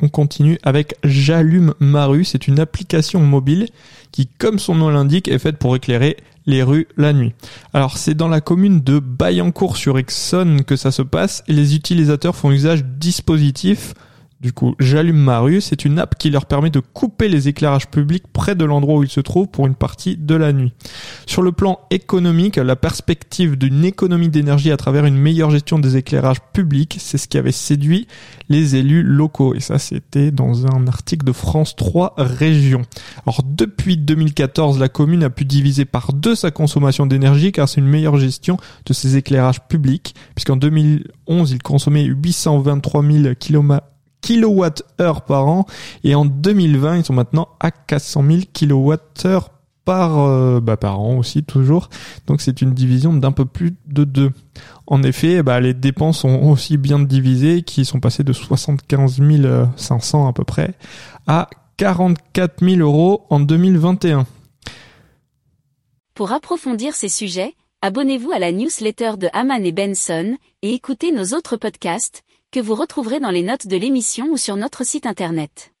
On continue avec J'allume ma rue. C'est une application mobile qui, comme son nom l'indique, est faite pour éclairer les rues la nuit. Alors c'est dans la commune de Bayancourt sur Exxon que ça se passe et les utilisateurs font usage du dispositif du coup, j'allume ma rue, c'est une app qui leur permet de couper les éclairages publics près de l'endroit où ils se trouvent pour une partie de la nuit. Sur le plan économique, la perspective d'une économie d'énergie à travers une meilleure gestion des éclairages publics, c'est ce qui avait séduit les élus locaux. Et ça, c'était dans un article de France 3 Régions. Alors, depuis 2014, la commune a pu diviser par deux sa consommation d'énergie car c'est une meilleure gestion de ses éclairages publics, puisqu'en 2011, il consommait 823 000 km kWh par an et en 2020 ils sont maintenant à 400 000 kWh par euh, bah, par an aussi toujours. Donc c'est une division d'un peu plus de deux. En effet bah, les dépenses sont aussi bien divisées qui sont passées de 75 500 à peu près à 44 000 euros en 2021 Pour approfondir ces sujets, abonnez-vous à la newsletter de Haman et Benson et écoutez nos autres podcasts que vous retrouverez dans les notes de l'émission ou sur notre site internet.